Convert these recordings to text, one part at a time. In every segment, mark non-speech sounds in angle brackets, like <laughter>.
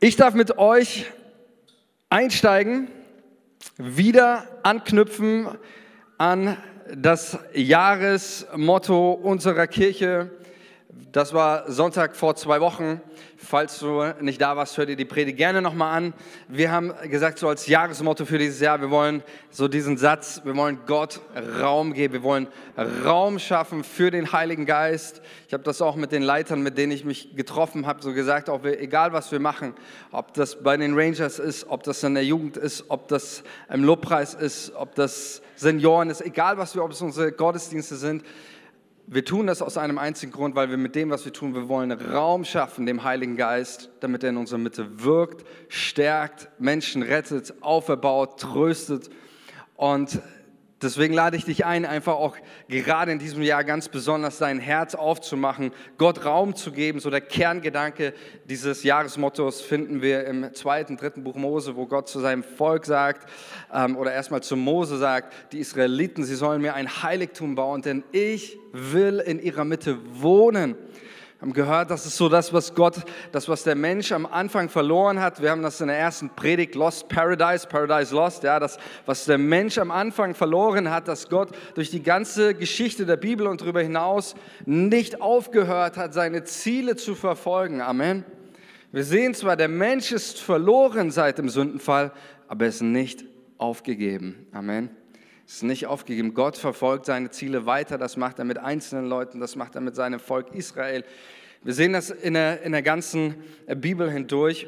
Ich darf mit euch einsteigen, wieder anknüpfen an das Jahresmotto unserer Kirche. Das war Sonntag vor zwei Wochen. Falls du nicht da warst, hör dir die Predigt gerne nochmal an. Wir haben gesagt, so als Jahresmotto für dieses Jahr, wir wollen so diesen Satz, wir wollen Gott Raum geben, wir wollen Raum schaffen für den Heiligen Geist. Ich habe das auch mit den Leitern, mit denen ich mich getroffen habe, so gesagt, auch wir, egal was wir machen, ob das bei den Rangers ist, ob das in der Jugend ist, ob das im Lobpreis ist, ob das Senioren ist, egal was wir, ob es unsere Gottesdienste sind, wir tun das aus einem einzigen Grund, weil wir mit dem, was wir tun, wir wollen Raum schaffen dem Heiligen Geist, damit er in unserer Mitte wirkt, stärkt, Menschen rettet, auferbaut, tröstet. Und Deswegen lade ich dich ein, einfach auch gerade in diesem Jahr ganz besonders dein Herz aufzumachen, Gott Raum zu geben. So der Kerngedanke dieses Jahresmottos finden wir im zweiten, dritten Buch Mose, wo Gott zu seinem Volk sagt, ähm, oder erstmal zu Mose sagt, die Israeliten, sie sollen mir ein Heiligtum bauen, denn ich will in ihrer Mitte wohnen haben gehört, das ist so das, was Gott, das, was der Mensch am Anfang verloren hat. Wir haben das in der ersten Predigt, Lost Paradise, Paradise Lost, ja, das, was der Mensch am Anfang verloren hat, dass Gott durch die ganze Geschichte der Bibel und darüber hinaus nicht aufgehört hat, seine Ziele zu verfolgen. Amen. Wir sehen zwar, der Mensch ist verloren seit dem Sündenfall, aber er ist nicht aufgegeben. Amen ist nicht aufgegeben. Gott verfolgt seine Ziele weiter. Das macht er mit einzelnen Leuten, das macht er mit seinem Volk Israel. Wir sehen das in der, in der ganzen Bibel hindurch.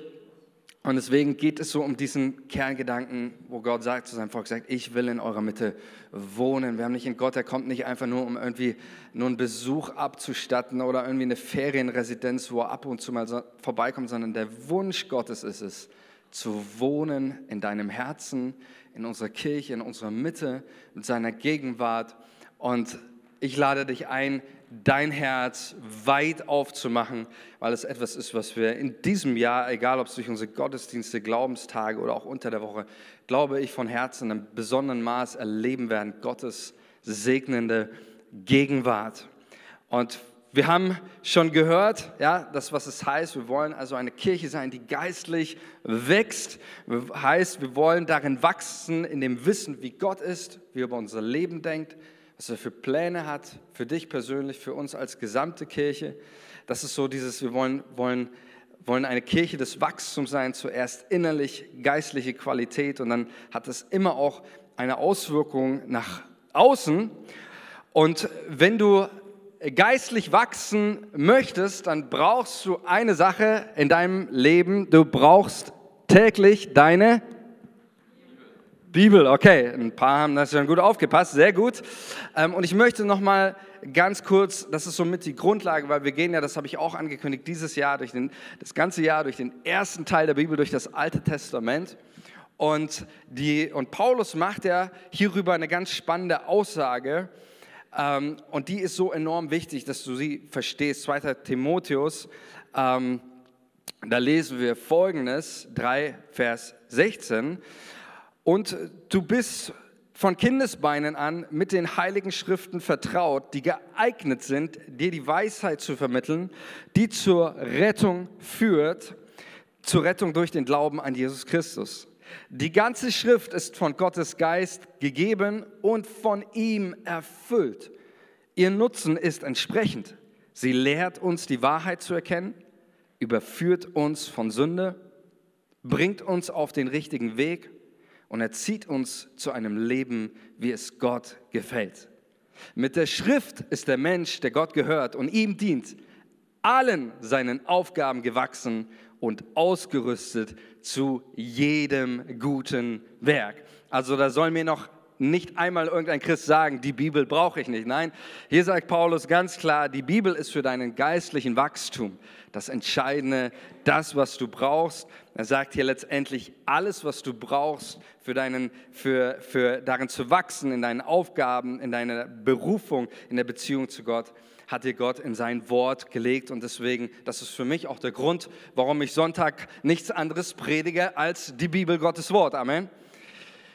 Und deswegen geht es so um diesen Kerngedanken, wo Gott sagt zu seinem Volk, sagt, ich will in eurer Mitte wohnen. Wir haben nicht in Gott, er kommt nicht einfach nur, um irgendwie nur einen Besuch abzustatten oder irgendwie eine Ferienresidenz, wo er ab und zu mal vorbeikommt, sondern der Wunsch Gottes ist es, zu wohnen in deinem Herzen, in unserer Kirche, in unserer Mitte, mit seiner Gegenwart. Und ich lade dich ein, dein Herz weit aufzumachen, weil es etwas ist, was wir in diesem Jahr, egal ob es durch unsere Gottesdienste, Glaubenstage oder auch unter der Woche, glaube ich von Herzen in einem besonderen Maß erleben werden, Gottes segnende Gegenwart. Und wir haben schon gehört, ja, das, was es heißt. Wir wollen also eine Kirche sein, die geistlich wächst. Heißt, wir wollen darin wachsen, in dem Wissen, wie Gott ist, wie er über unser Leben denkt, was er für Pläne hat, für dich persönlich, für uns als gesamte Kirche. Das ist so dieses, wir wollen, wollen, wollen eine Kirche des Wachstums sein, zuerst innerlich, geistliche Qualität und dann hat es immer auch eine Auswirkung nach außen. Und wenn du geistlich wachsen möchtest, dann brauchst du eine Sache in deinem Leben. Du brauchst täglich deine Bibel. Okay, ein paar haben das schon gut aufgepasst, sehr gut. Ähm, und ich möchte noch mal ganz kurz, das ist somit die Grundlage, weil wir gehen ja, das habe ich auch angekündigt, dieses Jahr durch den, das ganze Jahr durch den ersten Teil der Bibel, durch das Alte Testament. Und, die, und Paulus macht ja hierüber eine ganz spannende Aussage. Ähm, und die ist so enorm wichtig, dass du sie verstehst. 2. Timotheus, ähm, da lesen wir folgendes, 3 Vers 16. Und du bist von Kindesbeinen an mit den heiligen Schriften vertraut, die geeignet sind, dir die Weisheit zu vermitteln, die zur Rettung führt, zur Rettung durch den Glauben an Jesus Christus. Die ganze Schrift ist von Gottes Geist gegeben und von ihm erfüllt. Ihr Nutzen ist entsprechend. Sie lehrt uns die Wahrheit zu erkennen, überführt uns von Sünde, bringt uns auf den richtigen Weg und erzieht uns zu einem Leben, wie es Gott gefällt. Mit der Schrift ist der Mensch, der Gott gehört und ihm dient, allen seinen Aufgaben gewachsen und ausgerüstet zu jedem guten Werk. Also da soll mir noch nicht einmal irgendein Christ sagen, die Bibel brauche ich nicht. Nein, hier sagt Paulus ganz klar, die Bibel ist für deinen geistlichen Wachstum das Entscheidende, das, was du brauchst. Er sagt hier letztendlich, alles, was du brauchst, für, deinen, für, für darin zu wachsen, in deinen Aufgaben, in deiner Berufung, in der Beziehung zu Gott, hat dir Gott in sein Wort gelegt. Und deswegen, das ist für mich auch der Grund, warum ich Sonntag nichts anderes predige als die Bibel Gottes Wort. Amen.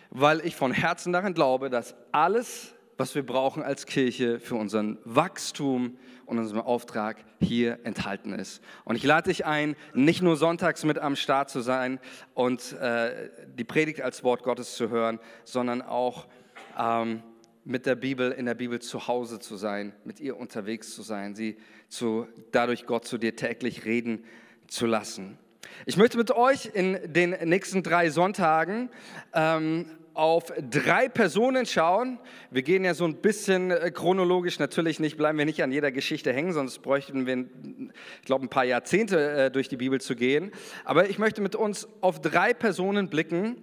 Weil ich von Herzen daran glaube, dass alles was wir brauchen als Kirche für unseren Wachstum und unseren Auftrag hier enthalten ist. Und ich lade dich ein, nicht nur sonntags mit am Start zu sein und äh, die Predigt als Wort Gottes zu hören, sondern auch ähm, mit der Bibel, in der Bibel zu Hause zu sein, mit ihr unterwegs zu sein, sie zu, dadurch Gott zu dir täglich reden zu lassen. Ich möchte mit euch in den nächsten drei Sonntagen ähm, auf drei Personen schauen. Wir gehen ja so ein bisschen äh, chronologisch, natürlich nicht, bleiben wir nicht an jeder Geschichte hängen, sonst bräuchten wir, ich glaube, ein paar Jahrzehnte äh, durch die Bibel zu gehen. Aber ich möchte mit uns auf drei Personen blicken,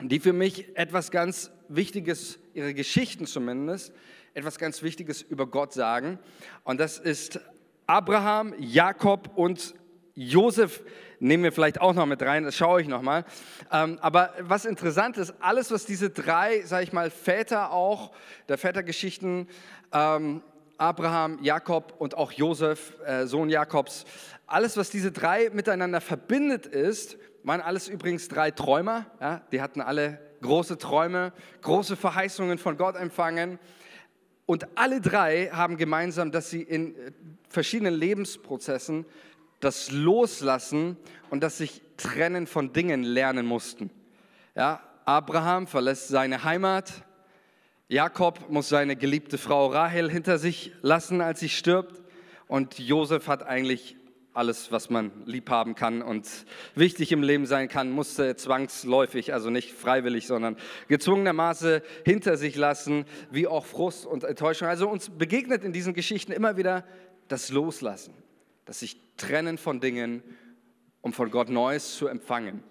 die für mich etwas ganz Wichtiges, ihre Geschichten zumindest, etwas ganz Wichtiges über Gott sagen. Und das ist Abraham, Jakob und Josef nehmen wir vielleicht auch noch mit rein, das schaue ich nochmal. Ähm, aber was interessant ist, alles, was diese drei, sage ich mal, Väter auch, der Vätergeschichten, ähm, Abraham, Jakob und auch Josef, äh, Sohn Jakobs, alles, was diese drei miteinander verbindet ist, waren alles übrigens drei Träumer. Ja? Die hatten alle große Träume, große Verheißungen von Gott empfangen. Und alle drei haben gemeinsam, dass sie in äh, verschiedenen Lebensprozessen das Loslassen und das sich trennen von Dingen lernen mussten. Ja, Abraham verlässt seine Heimat. Jakob muss seine geliebte Frau Rahel hinter sich lassen, als sie stirbt. Und Josef hat eigentlich alles, was man lieb haben kann und wichtig im Leben sein kann, musste zwangsläufig, also nicht freiwillig, sondern gezwungenermaßen hinter sich lassen, wie auch Frust und Enttäuschung. Also uns begegnet in diesen Geschichten immer wieder das Loslassen das sich trennen von Dingen, um von Gott Neues zu empfangen.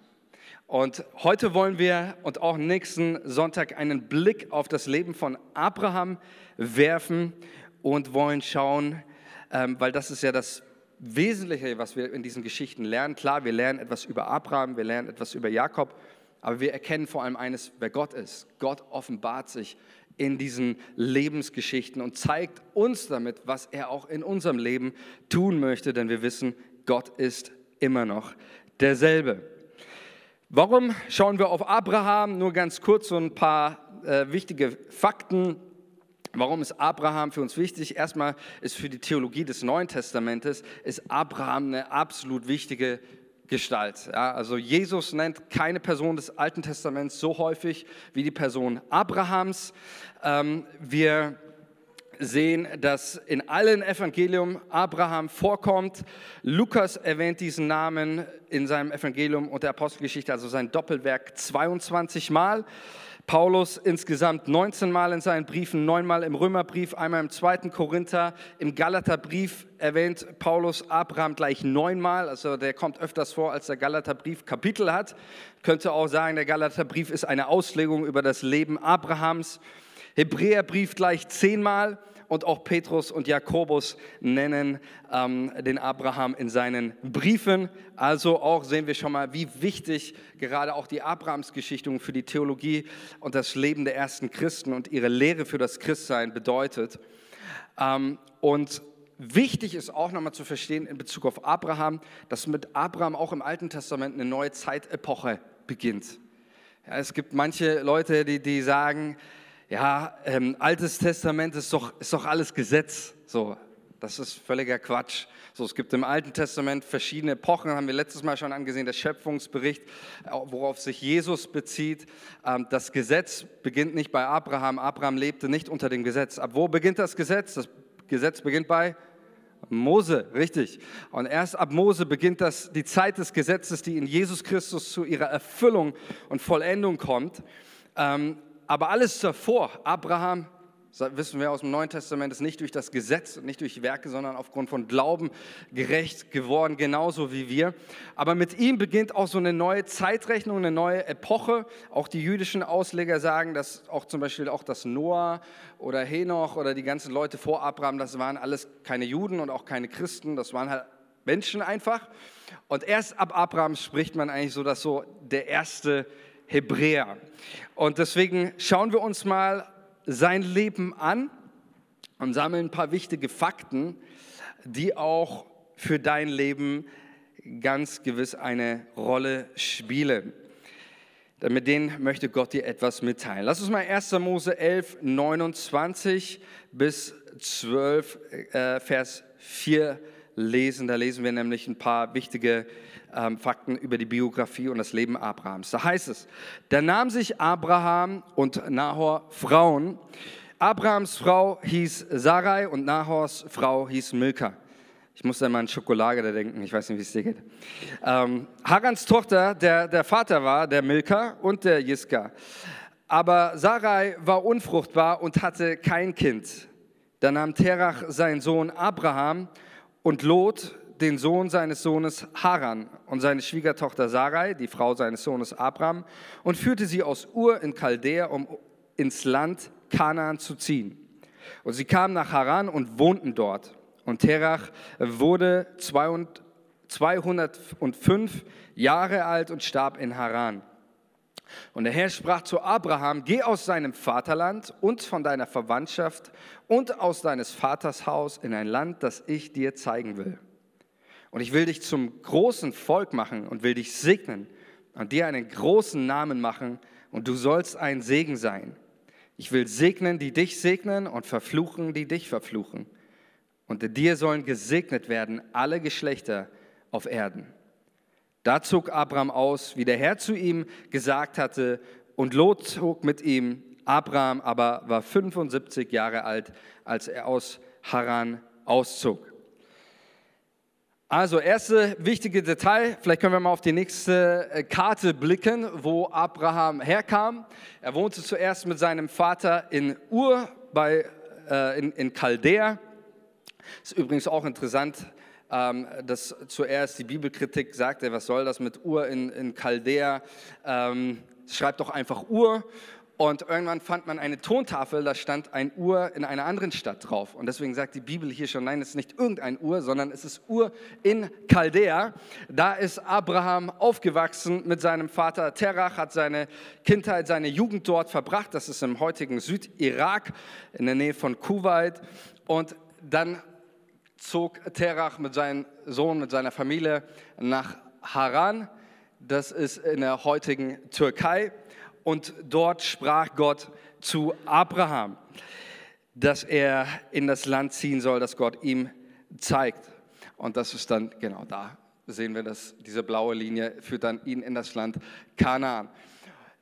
Und heute wollen wir und auch nächsten Sonntag einen Blick auf das Leben von Abraham werfen und wollen schauen, ähm, weil das ist ja das Wesentliche, was wir in diesen Geschichten lernen. Klar, wir lernen etwas über Abraham, wir lernen etwas über Jakob, aber wir erkennen vor allem eines, wer Gott ist. Gott offenbart sich in diesen Lebensgeschichten und zeigt uns damit, was er auch in unserem Leben tun möchte, denn wir wissen, Gott ist immer noch derselbe. Warum schauen wir auf Abraham? Nur ganz kurz so ein paar äh, wichtige Fakten. Warum ist Abraham für uns wichtig? Erstmal ist für die Theologie des Neuen Testamentes ist Abraham eine absolut wichtige Gestalt. Ja, also Jesus nennt keine Person des Alten Testaments so häufig wie die Person Abrahams. Ähm, wir sehen, dass in allen Evangelium Abraham vorkommt. Lukas erwähnt diesen Namen in seinem Evangelium und der Apostelgeschichte, also sein Doppelwerk 22 Mal. Paulus insgesamt 19 Mal in seinen Briefen, neunmal im Römerbrief, einmal im zweiten Korinther, im Galaterbrief erwähnt Paulus Abraham gleich neunmal, also der kommt öfters vor, als der Galaterbrief Kapitel hat. Könnte auch sagen, der Galaterbrief ist eine Auslegung über das Leben Abrahams. Hebräerbrief gleich zehnmal und auch Petrus und Jakobus nennen ähm, den Abraham in seinen Briefen. Also auch sehen wir schon mal, wie wichtig gerade auch die Abrahamsgeschichte für die Theologie und das Leben der ersten Christen und ihre Lehre für das Christsein bedeutet. Ähm, und Wichtig ist auch nochmal zu verstehen in Bezug auf Abraham, dass mit Abraham auch im Alten Testament eine neue Zeitepoche beginnt. Ja, es gibt manche Leute, die, die sagen, ja, ähm, Altes Testament ist doch, ist doch alles Gesetz. So, das ist völliger Quatsch. So, es gibt im Alten Testament verschiedene Epochen, haben wir letztes Mal schon angesehen, der Schöpfungsbericht, worauf sich Jesus bezieht. Ähm, das Gesetz beginnt nicht bei Abraham. Abraham lebte nicht unter dem Gesetz. Ab wo beginnt das Gesetz? Das Gesetz beginnt bei Mose, richtig. Und erst ab Mose beginnt das, die Zeit des Gesetzes, die in Jesus Christus zu ihrer Erfüllung und Vollendung kommt. Ähm, aber alles davor, Abraham, wissen wir aus dem Neuen Testament, ist nicht durch das Gesetz, nicht durch Werke, sondern aufgrund von Glauben gerecht geworden, genauso wie wir. Aber mit ihm beginnt auch so eine neue Zeitrechnung, eine neue Epoche. Auch die jüdischen Ausleger sagen, dass auch zum Beispiel auch das Noah oder Henoch oder die ganzen Leute vor Abraham, das waren alles keine Juden und auch keine Christen, das waren halt Menschen einfach. Und erst ab Abraham spricht man eigentlich so, dass so der erste Hebräer. Und deswegen schauen wir uns mal sein Leben an und sammeln ein paar wichtige Fakten, die auch für dein Leben ganz gewiss eine Rolle spielen. Denn mit denen möchte Gott dir etwas mitteilen. Lass uns mal 1. Mose 11, 29 bis 12, äh, Vers 4 lesen. Da lesen wir nämlich ein paar wichtige ähm, Fakten über die Biografie und das Leben Abrahams. Da heißt es, da nahm sich Abraham und Nahor Frauen. Abrahams Frau hieß Sarai und Nahors Frau hieß Milka. Ich muss da mal an Schokolade denken, ich weiß nicht, wie es dir geht. Ähm, Harans Tochter, der, der Vater war der Milka und der Jiska. Aber Sarai war unfruchtbar und hatte kein Kind. Da nahm Terach seinen Sohn Abraham und Lot, den Sohn seines Sohnes Haran und seine Schwiegertochter Sarai, die Frau seines Sohnes Abraham, und führte sie aus Ur in Chaldea, um ins Land Kanaan zu ziehen. Und sie kamen nach Haran und wohnten dort. Und Terach wurde 205 Jahre alt und starb in Haran. Und der Herr sprach zu Abraham, geh aus seinem Vaterland und von deiner Verwandtschaft und aus deines Vaters Haus in ein Land, das ich dir zeigen will. Und ich will dich zum großen Volk machen und will dich segnen und dir einen großen Namen machen und du sollst ein Segen sein. Ich will segnen, die dich segnen und verfluchen, die dich verfluchen. Und in dir sollen gesegnet werden alle Geschlechter auf Erden. Da zog Abraham aus, wie der Herr zu ihm gesagt hatte, und Lot zog mit ihm. Abraham aber war 75 Jahre alt, als er aus Haran auszog. Also, erste wichtige Detail, vielleicht können wir mal auf die nächste äh, Karte blicken, wo Abraham herkam. Er wohnte zuerst mit seinem Vater in Ur bei, äh, in, in Chaldea. Ist übrigens auch interessant, ähm, dass zuerst die Bibelkritik sagte, was soll das mit Ur in, in Chaldea? Ähm, schreibt doch einfach Ur. Und irgendwann fand man eine Tontafel, da stand ein Ur in einer anderen Stadt drauf. Und deswegen sagt die Bibel hier schon, nein, es ist nicht irgendein Ur, sondern es ist Ur in Chaldea. Da ist Abraham aufgewachsen mit seinem Vater Terach, hat seine Kindheit, seine Jugend dort verbracht. Das ist im heutigen Südirak in der Nähe von Kuwait. Und dann zog Terach mit seinem Sohn, mit seiner Familie nach Haran. Das ist in der heutigen Türkei und dort sprach Gott zu Abraham, dass er in das Land ziehen soll, das Gott ihm zeigt. Und das ist dann genau da sehen wir, dass diese blaue Linie führt dann ihn in das Land Kanaan.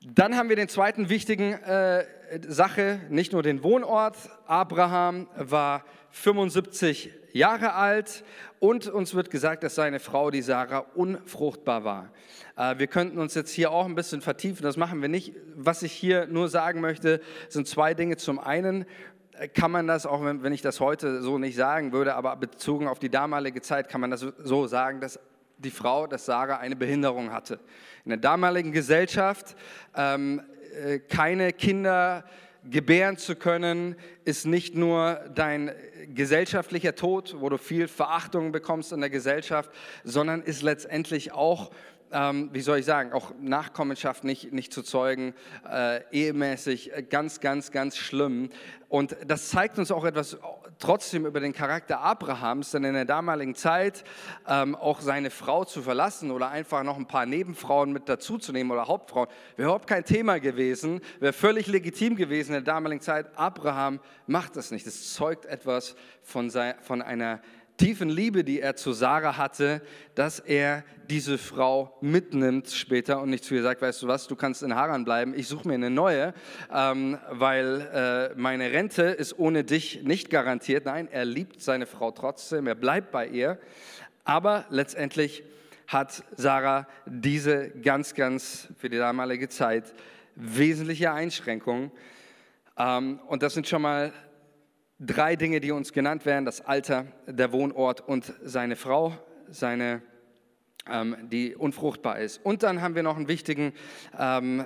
Dann haben wir den zweiten wichtigen äh, Sache, nicht nur den Wohnort. Abraham war 75 Jahre alt und uns wird gesagt, dass seine Frau, die Sarah, unfruchtbar war. Äh, wir könnten uns jetzt hier auch ein bisschen vertiefen, das machen wir nicht. Was ich hier nur sagen möchte, sind zwei Dinge. Zum einen äh, kann man das, auch wenn ich das heute so nicht sagen würde, aber bezogen auf die damalige Zeit kann man das so sagen, dass die Frau, dass Sarah eine Behinderung hatte. In der damaligen Gesellschaft ähm, äh, keine Kinder gebären zu können, ist nicht nur dein gesellschaftlicher Tod, wo du viel Verachtung bekommst in der Gesellschaft, sondern ist letztendlich auch ähm, wie soll ich sagen, auch Nachkommenschaft nicht, nicht zu zeugen, äh, ehemäßig äh, ganz, ganz, ganz schlimm. Und das zeigt uns auch etwas trotzdem über den Charakter Abrahams, denn in der damaligen Zeit ähm, auch seine Frau zu verlassen oder einfach noch ein paar Nebenfrauen mit dazuzunehmen oder Hauptfrauen, wäre überhaupt kein Thema gewesen, wäre völlig legitim gewesen in der damaligen Zeit. Abraham macht das nicht. Das zeugt etwas von, sein, von einer tiefen Liebe, die er zu Sarah hatte, dass er diese Frau mitnimmt später und nicht zu ihr sagt, weißt du was, du kannst in Haran bleiben, ich suche mir eine neue, ähm, weil äh, meine Rente ist ohne dich nicht garantiert. Nein, er liebt seine Frau trotzdem, er bleibt bei ihr, aber letztendlich hat Sarah diese ganz, ganz für die damalige Zeit wesentliche Einschränkungen. Ähm, und das sind schon mal drei Dinge, die uns genannt werden, das Alter, der Wohnort und seine Frau, seine, ähm, die unfruchtbar ist. Und dann haben wir noch einen wichtigen, ähm,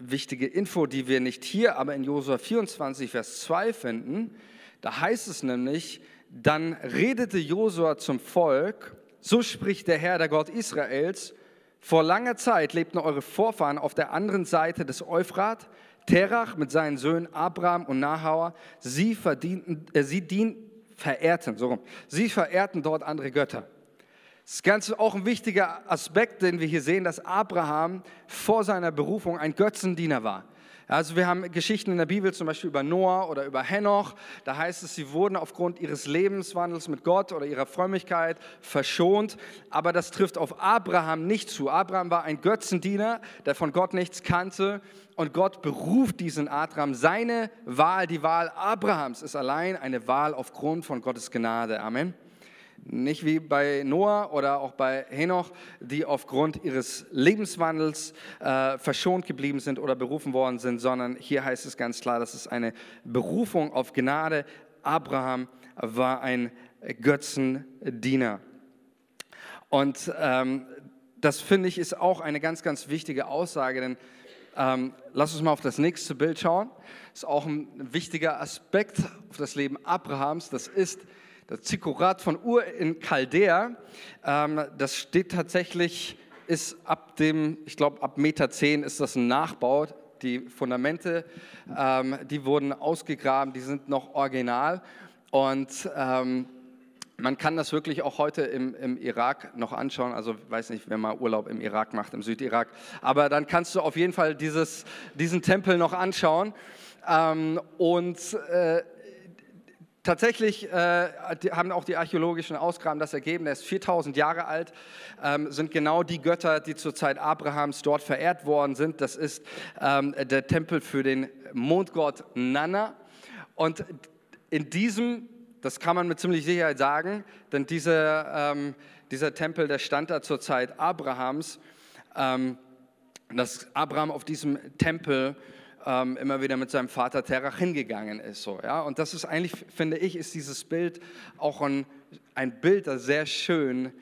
wichtige Info, die wir nicht hier, aber in Josua 24, Vers 2 finden. Da heißt es nämlich, dann redete Josua zum Volk, so spricht der Herr, der Gott Israels, vor langer Zeit lebten eure Vorfahren auf der anderen Seite des Euphrat, Terach mit seinen Söhnen Abraham und Nahauer, sie, verdienten, äh, sie dien, verehrten, so rum, sie verehrten dort andere Götter. Das ist ganz auch ein wichtiger Aspekt, den wir hier sehen, dass Abraham vor seiner Berufung ein Götzendiener war. Also wir haben Geschichten in der Bibel, zum Beispiel über Noah oder über Henoch. Da heißt es, sie wurden aufgrund ihres Lebenswandels mit Gott oder ihrer Frömmigkeit verschont. Aber das trifft auf Abraham nicht zu. Abraham war ein Götzendiener, der von Gott nichts kannte. Und Gott beruft diesen Abraham. Seine Wahl, die Wahl Abrahams, ist allein eine Wahl aufgrund von Gottes Gnade. Amen. Nicht wie bei Noah oder auch bei Henoch, die aufgrund ihres Lebenswandels äh, verschont geblieben sind oder berufen worden sind, sondern hier heißt es ganz klar, das ist eine Berufung auf Gnade. Abraham war ein Götzendiener. Und ähm, das finde ich ist auch eine ganz, ganz wichtige Aussage, denn ähm, lass uns mal auf das nächste Bild schauen. Das ist auch ein wichtiger Aspekt auf das Leben Abrahams. Das ist das Zikkurat von Ur in Chaldea, ähm, das steht tatsächlich, ist ab dem, ich glaube ab Meter 10 ist das ein Nachbau. Die Fundamente, ähm, die wurden ausgegraben, die sind noch original. Und ähm, man kann das wirklich auch heute im, im, Irak noch anschauen. Also weiß nicht, wer mal Urlaub im Irak macht, im Südirak. Aber dann kannst du auf jeden Fall dieses, diesen Tempel noch anschauen. Ähm, und äh, Tatsächlich äh, haben auch die archäologischen Ausgaben das ergeben, er ist 4000 Jahre alt, ähm, sind genau die Götter, die zur Zeit Abrahams dort verehrt worden sind. Das ist ähm, der Tempel für den Mondgott Nana. Und in diesem, das kann man mit ziemlich Sicherheit sagen, denn dieser, ähm, dieser Tempel, der stand da zur Zeit Abrahams, ähm, dass Abraham auf diesem Tempel ähm, immer wieder mit seinem Vater Terach hingegangen ist. So, ja? Und das ist eigentlich, finde ich, ist dieses Bild auch ein, ein Bild, das sehr schön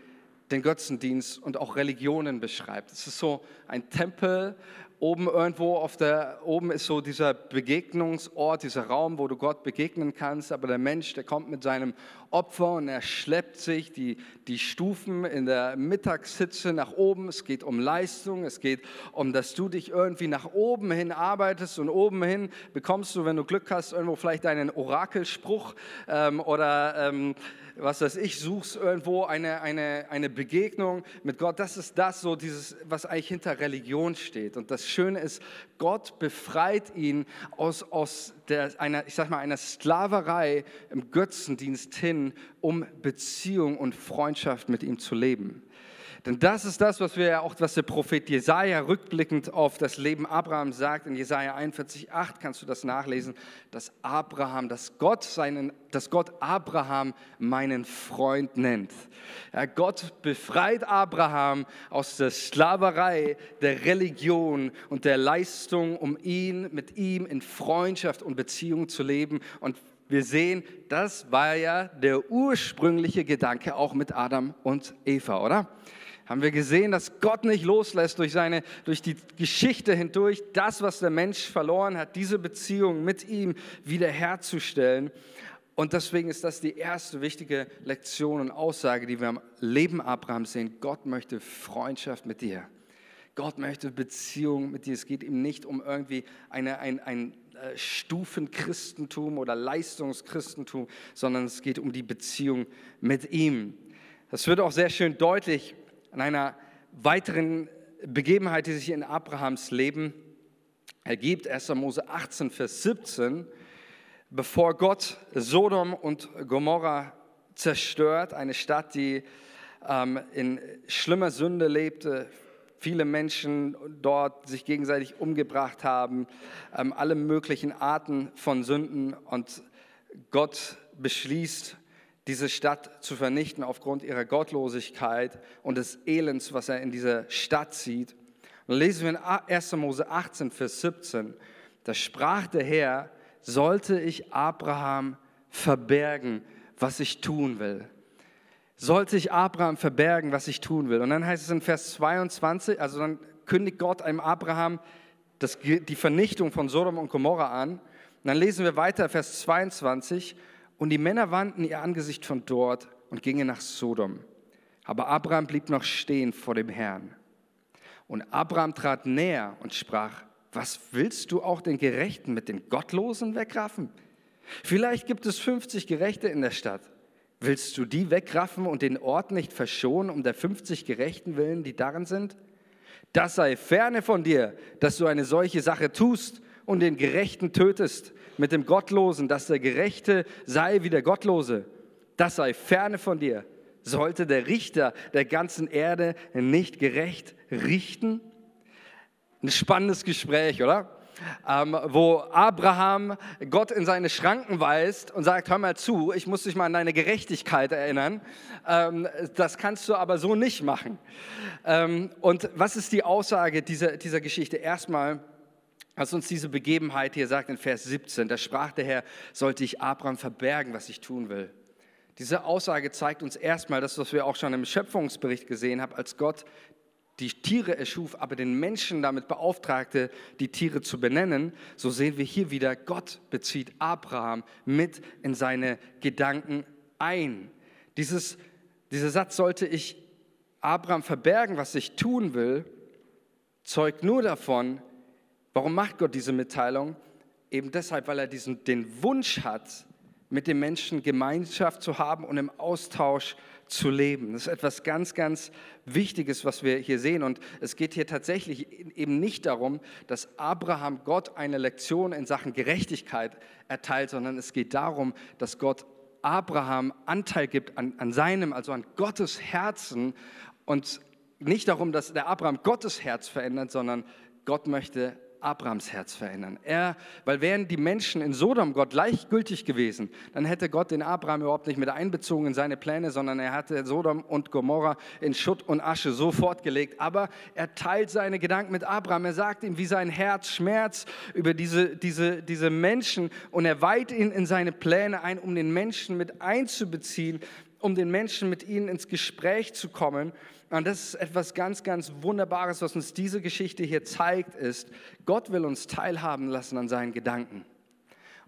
den Götzendienst und auch Religionen beschreibt. Es ist so ein Tempel, oben irgendwo auf der, oben ist so dieser Begegnungsort, dieser Raum, wo du Gott begegnen kannst, aber der Mensch, der kommt mit seinem Opfer und er schleppt sich die, die Stufen in der Mittagshitze nach oben. Es geht um Leistung, es geht um, dass du dich irgendwie nach oben hin arbeitest und oben hin bekommst du, wenn du Glück hast, irgendwo vielleicht deinen Orakelspruch ähm, oder ähm, was weiß ich, suchst irgendwo eine, eine, eine Begegnung mit Gott. Das ist das so, dieses, was eigentlich hinter Religion steht. Und das Schöne ist, Gott befreit ihn aus, aus der, einer, ich sag mal, einer Sklaverei im Götzendienst hin, um Beziehung und Freundschaft mit ihm zu leben. Denn das ist das, was wir ja auch, was der Prophet Jesaja rückblickend auf das Leben Abrahams sagt. In Jesaja 41,8 kannst du das nachlesen, dass Abraham, dass Gott seinen, dass Gott Abraham meinen Freund nennt. Ja, Gott befreit Abraham aus der Sklaverei der Religion und der Leistung, um ihn, mit ihm in Freundschaft und Beziehung zu leben. Und wir sehen, das war ja der ursprüngliche Gedanke auch mit Adam und Eva, oder? Haben wir gesehen, dass Gott nicht loslässt durch, seine, durch die Geschichte hindurch, das, was der Mensch verloren hat, diese Beziehung mit ihm wiederherzustellen. Und deswegen ist das die erste wichtige Lektion und Aussage, die wir am Leben Abrahams sehen. Gott möchte Freundschaft mit dir. Gott möchte Beziehung mit dir. Es geht ihm nicht um irgendwie eine, ein, ein äh, Stufenchristentum oder Leistungschristentum, sondern es geht um die Beziehung mit ihm. Das wird auch sehr schön deutlich an einer weiteren Begebenheit, die sich in Abrahams Leben ergibt, 1. Mose 18, Vers 17, bevor Gott Sodom und Gomorra zerstört, eine Stadt, die ähm, in schlimmer Sünde lebte, viele Menschen dort sich gegenseitig umgebracht haben, ähm, alle möglichen Arten von Sünden und Gott beschließt, diese Stadt zu vernichten aufgrund ihrer Gottlosigkeit und des Elends, was er in dieser Stadt sieht. Und lesen wir in 1. Mose 18, Vers 17, da sprach der Herr, sollte ich Abraham verbergen, was ich tun will? Sollte ich Abraham verbergen, was ich tun will? Und dann heißt es in Vers 22, also dann kündigt Gott einem Abraham das, die Vernichtung von Sodom und Gomorra an. Und dann lesen wir weiter, Vers 22, und die Männer wandten ihr Angesicht von dort und gingen nach Sodom. Aber Abraham blieb noch stehen vor dem Herrn. Und Abraham trat näher und sprach, was willst du auch den Gerechten mit den Gottlosen wegraffen? Vielleicht gibt es 50 Gerechte in der Stadt. Willst du die wegraffen und den Ort nicht verschonen, um der 50 Gerechten willen, die darin sind? Das sei ferne von dir, dass du eine solche Sache tust und den Gerechten tötest mit dem Gottlosen, dass der Gerechte sei wie der Gottlose. Das sei ferne von dir. Sollte der Richter der ganzen Erde nicht gerecht richten? Ein spannendes Gespräch, oder? ähm, wo Abraham Gott in seine Schranken weist und sagt, hör mal zu, ich muss dich mal an deine Gerechtigkeit erinnern. Ähm, das kannst du aber so nicht machen. Ähm, und was ist die Aussage dieser, dieser Geschichte? Erstmal, was uns diese Begebenheit hier sagt in Vers 17, da sprach der Herr, sollte ich Abraham verbergen, was ich tun will. Diese Aussage zeigt uns erstmal das, was wir auch schon im Schöpfungsbericht gesehen haben, als Gott die Tiere erschuf, aber den Menschen damit beauftragte, die Tiere zu benennen, so sehen wir hier wieder, Gott bezieht Abraham mit in seine Gedanken ein. Dieses, dieser Satz sollte ich Abraham verbergen, was ich tun will, zeugt nur davon, warum macht Gott diese Mitteilung? Eben deshalb, weil er diesen, den Wunsch hat, mit dem Menschen Gemeinschaft zu haben und im Austausch zu leben. Das ist etwas ganz, ganz Wichtiges, was wir hier sehen. Und es geht hier tatsächlich eben nicht darum, dass Abraham Gott eine Lektion in Sachen Gerechtigkeit erteilt, sondern es geht darum, dass Gott Abraham Anteil gibt an, an seinem, also an Gottes Herzen und nicht darum, dass der Abraham Gottes Herz verändert, sondern Gott möchte Abrahams Herz verändern. Er, weil wären die Menschen in Sodom Gott gleichgültig gewesen, dann hätte Gott den Abraham überhaupt nicht mit einbezogen in seine Pläne, sondern er hatte Sodom und Gomorra in Schutt und Asche sofort gelegt. Aber er teilt seine Gedanken mit Abraham. Er sagt ihm, wie sein Herz schmerzt über diese, diese, diese Menschen und er weiht ihn in seine Pläne ein, um den Menschen mit einzubeziehen, um den Menschen mit ihnen ins Gespräch zu kommen. Und das ist etwas ganz, ganz Wunderbares, was uns diese Geschichte hier zeigt, ist, Gott will uns teilhaben lassen an seinen Gedanken.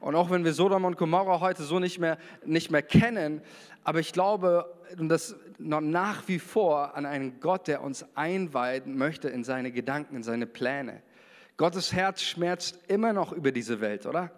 Und auch wenn wir Sodom und Gomorra heute so nicht mehr, nicht mehr kennen, aber ich glaube, dass nach wie vor an einen Gott, der uns einweiden möchte in seine Gedanken, in seine Pläne. Gottes Herz schmerzt immer noch über diese Welt, oder?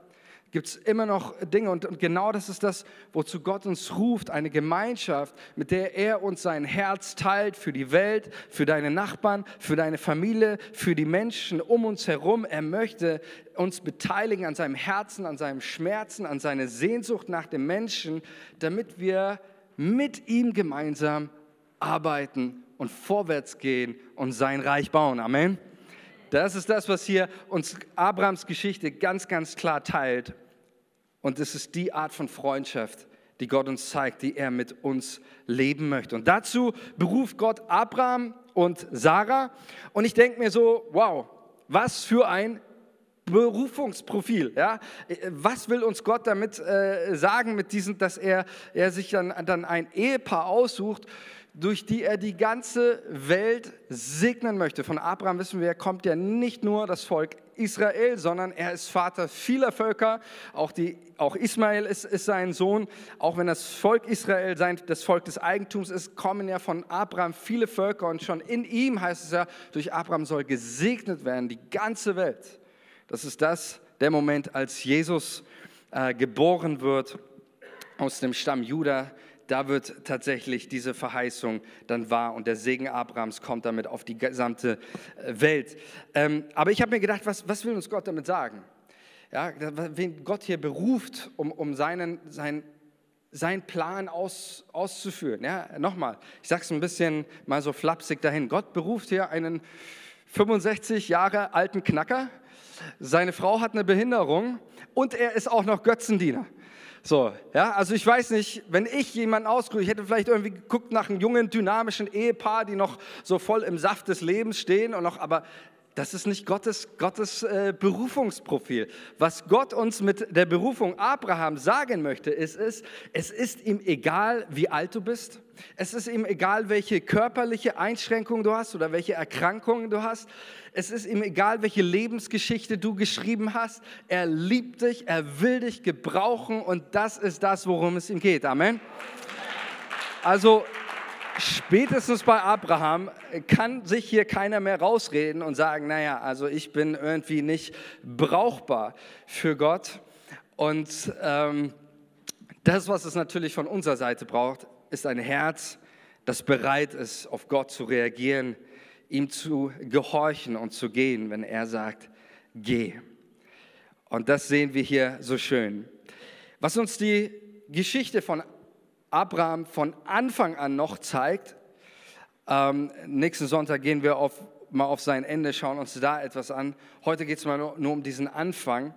Gibt es immer noch Dinge. Und, und, genau das ist das, wozu Gott uns ruft, eine Gemeinschaft, mit der er uns sein Herz teilt für die Welt, für deine Nachbarn, für deine Familie, für die Menschen um uns herum. Er möchte uns beteiligen an seinem Herzen, an seinem Schmerzen, an seiner Sehnsucht nach dem Menschen, damit wir mit ihm gemeinsam arbeiten und vorwärts gehen und sein Reich bauen. Amen. Das ist das, was hier uns Abrahams Geschichte ganz, ganz klar teilt. Und es ist die Art von Freundschaft, die Gott uns zeigt, die er mit uns leben möchte. Und dazu beruft Gott Abraham und Sarah. Und ich denke mir so, wow, was für ein Berufungsprofil. Ja? Was will uns Gott damit äh, sagen, mit diesem, dass er, er sich dann, dann ein Ehepaar aussucht, durch die er die ganze Welt segnen möchte. Von Abraham wissen wir, er kommt ja nicht nur das Volk Israel, sondern er ist Vater vieler Völker. Auch, die, auch Ismael ist, ist sein Sohn. Auch wenn das Volk Israel sein, das Volk des Eigentums ist, kommen ja von Abraham viele Völker. Und schon in ihm heißt es ja, durch Abraham soll gesegnet werden die ganze Welt. Das ist das, der Moment, als Jesus äh, geboren wird aus dem Stamm Judah da wird tatsächlich diese Verheißung dann wahr und der Segen Abrahams kommt damit auf die gesamte äh, Welt. Ähm, aber ich habe mir gedacht, was, was will uns Gott damit sagen? Ja, wen Gott hier beruft, um, um seinen, sein, seinen Plan aus, auszuführen. Ja, nochmal, ich sage es ein bisschen mal so flapsig dahin. Gott beruft hier einen 65 Jahre alten Knacker. Seine Frau hat eine Behinderung und er ist auch noch Götzendiener. So, ja, also ich weiß nicht, wenn ich jemanden ausgrüße, ich hätte vielleicht irgendwie geguckt nach einem jungen, dynamischen Ehepaar, die noch so voll im Saft des Lebens stehen und noch, aber das ist nicht Gottes, Gottes äh, Berufungsprofil. Was Gott uns mit der Berufung Abraham sagen möchte, ist es, es ist ihm egal, wie alt du bist. Es ist ihm egal, welche körperliche Einschränkung du hast oder welche Erkrankungen du hast. Es ist ihm egal, welche Lebensgeschichte du geschrieben hast. Er liebt dich, er will dich gebrauchen und das ist das, worum es ihm geht. Amen. Also spätestens bei Abraham kann sich hier keiner mehr rausreden und sagen, naja, also ich bin irgendwie nicht brauchbar für Gott. Und ähm, Das, was es natürlich von unserer Seite braucht, ist ein Herz, das bereit ist, auf Gott zu reagieren, ihm zu gehorchen und zu gehen, wenn er sagt, geh. Und das sehen wir hier so schön. Was uns die Geschichte von Abraham von Anfang an noch zeigt, ähm, nächsten Sonntag gehen wir auf, mal auf sein Ende, schauen uns da etwas an. Heute geht es mal nur, nur, um diesen Anfang.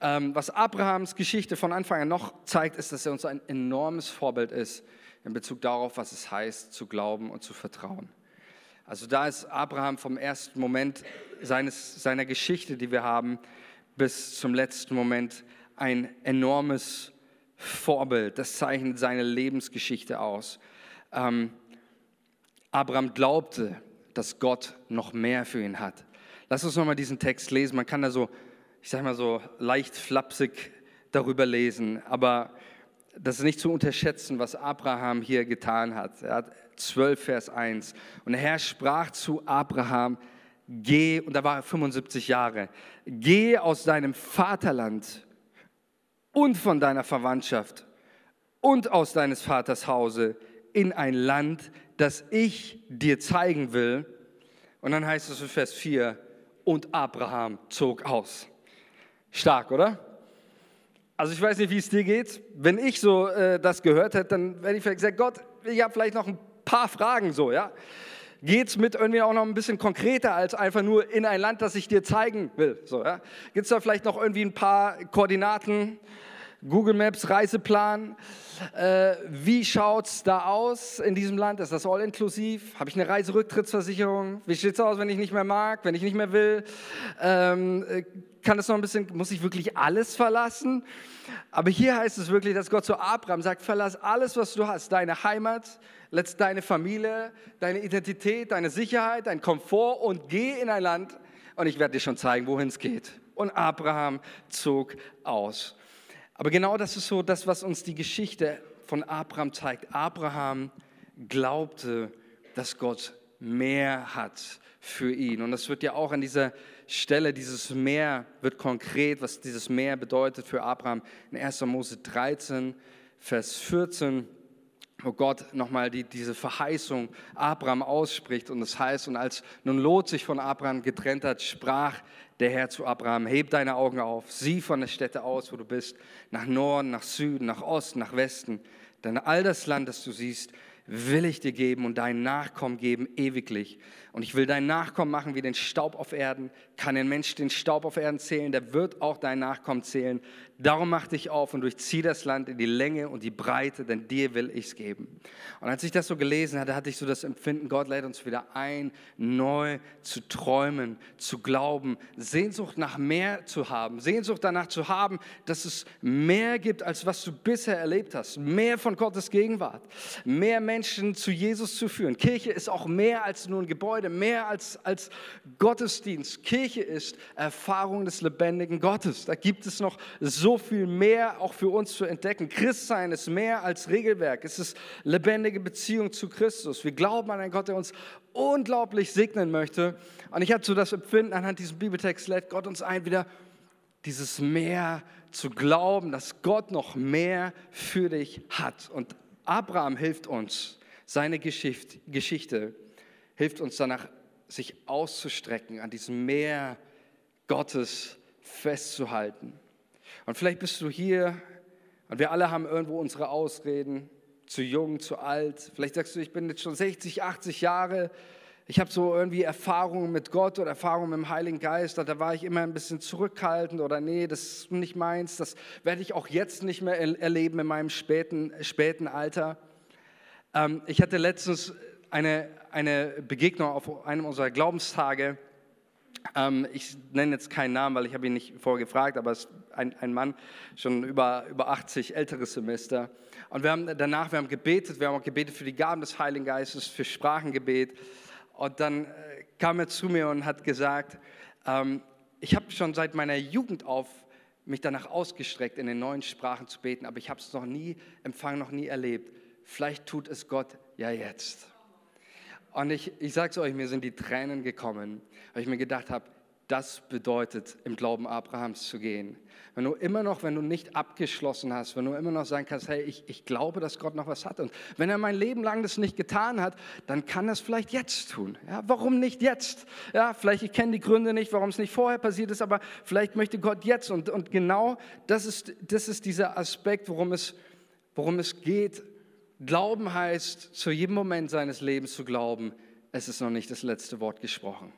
Ähm, was Abrahams Geschichte von Anfang an noch zeigt, ist, dass er uns ein enormes Vorbild ist in Bezug darauf, was es heißt, zu glauben und zu vertrauen. Also da ist Abraham vom ersten Moment seines, seiner Geschichte, die wir haben, bis zum letzten Moment ein enormes Vorbild. Das zeichnet seine Lebensgeschichte aus. Ähm, Abraham glaubte, dass Gott noch mehr für ihn hat. Lass uns nochmal diesen Text lesen. Man kann da so, ich sage mal so leicht flapsig darüber lesen, aber das ist nicht zu unterschätzen, was Abraham hier getan hat. Er hat 12, Vers 1. Und der Herr sprach zu Abraham, geh, und da war er 75 Jahre, geh aus deinem Vaterland und von deiner Verwandtschaft und aus deines Vaters Hause in ein Land, das ich dir zeigen will. Und dann heißt es in Vers 4, und Abraham zog aus. Stark, oder? Also ich weiß nicht, wie es dir geht. Wenn ich so äh, das gehört hätte, dann hätte ich vielleicht gesagt, Gott, ich habe vielleicht noch ein paar Fragen so, ja. Geht es mit irgendwie auch noch ein bisschen konkreter als einfach nur in ein Land, das ich dir zeigen will? So, ja? Gibt es da vielleicht noch irgendwie ein paar Koordinaten? Google Maps, Reiseplan. Äh, wie schaut es da aus in diesem Land? Ist das all inklusiv? Habe ich eine Reiserücktrittsversicherung? Wie sieht es aus, wenn ich nicht mehr mag, wenn ich nicht mehr will? Ähm, äh, kann das noch ein bisschen, muss ich wirklich alles verlassen? Aber hier heißt es wirklich, dass Gott zu Abraham sagt, verlass alles, was du hast, deine Heimat, deine Familie, deine Identität, deine Sicherheit, dein Komfort und geh in ein Land und ich werde dir schon zeigen, wohin es geht. Und Abraham zog aus. Aber genau das ist so das, was uns die Geschichte von Abraham zeigt. Abraham glaubte, dass Gott mehr hat für ihn. Und das wird ja auch an dieser Stelle, dieses Meer wird konkret, was dieses Meer bedeutet für Abraham in 1. Mose 13, Vers 14 wo Gott nochmal die, diese Verheißung Abraham ausspricht. Und das heißt, und als nun Lot sich von Abraham getrennt hat, sprach der Herr zu Abraham, heb deine Augen auf, sieh von der Stätte aus, wo du bist, nach Norden, nach Süden, nach Osten, nach Westen. Denn all das Land, das du siehst, will ich dir geben und deinen Nachkommen geben ewiglich. Und ich will deinen Nachkommen machen wie den Staub auf Erden. Kann ein Mensch den Staub auf Erden zählen, der wird auch deinen Nachkommen zählen. Darum mach dich auf und durchzieh das Land in die Länge und die Breite, denn dir will ich es geben. Und als ich das so gelesen hatte, hatte ich so das Empfinden, Gott lädt uns wieder ein, neu zu träumen, zu glauben, Sehnsucht nach mehr zu haben, Sehnsucht danach zu haben, dass es mehr gibt, als was du bisher erlebt hast. Mehr von Gottes Gegenwart, mehr Menschen zu Jesus zu führen. Kirche ist auch mehr als nur ein Gebäude mehr als, als Gottesdienst. Kirche ist Erfahrung des lebendigen Gottes. Da gibt es noch so viel mehr auch für uns zu entdecken. Christsein ist mehr als Regelwerk. Es ist lebendige Beziehung zu Christus. Wir glauben an einen Gott, der uns unglaublich segnen möchte. Und ich habe so das Empfinden anhand diesem Bibeltext, lädt Gott uns ein, wieder dieses Mehr zu glauben, dass Gott noch mehr für dich hat. Und Abraham hilft uns, seine Geschichte hilft uns danach, sich auszustrecken, an diesem Meer Gottes festzuhalten. Und vielleicht bist du hier und wir alle haben irgendwo unsere Ausreden, zu jung, zu alt. Vielleicht sagst du, ich bin jetzt schon 60, 80 Jahre. Ich habe so irgendwie Erfahrungen mit Gott oder Erfahrungen mit dem Heiligen Geist. Da war ich immer ein bisschen zurückhaltend oder nee, das ist nicht meins. Das werde ich auch jetzt nicht mehr erleben in meinem späten, späten Alter. Ähm, ich hatte letztens eine, eine Begegnung auf einem unserer Glaubenstage. Ähm, ich nenne jetzt keinen Namen, weil ich habe ihn nicht vorgefragt, aber es ist ein, ein Mann, schon über, über 80, älteres Semester. Und wir haben danach, wir haben gebetet, wir haben auch gebetet für die Gaben des Heiligen Geistes, für Sprachengebet. Und dann äh, kam er zu mir und hat gesagt, ähm, ich habe schon seit meiner Jugend auf mich danach ausgestreckt, in den neuen Sprachen zu beten, aber ich habe es noch nie empfangen, noch nie erlebt. Vielleicht tut es Gott ja jetzt. Und ich, ich sage es euch, mir sind die Tränen gekommen, weil ich mir gedacht habe, das bedeutet, im Glauben Abrahams zu gehen. Wenn du immer noch, wenn du nicht abgeschlossen hast, wenn du immer noch sagen kannst, hey, ich, ich glaube, dass Gott noch was hat. Und wenn er mein Leben lang das nicht getan hat, dann kann er es vielleicht jetzt tun. Ja, warum nicht jetzt? Ja, vielleicht, ich kenne die Gründe nicht, warum es nicht vorher passiert ist, aber vielleicht möchte Gott jetzt. Und, und genau das ist, das ist dieser Aspekt, worum es, worum es geht. Glauben heißt, zu jedem Moment seines Lebens zu glauben, es ist noch nicht das letzte Wort gesprochen.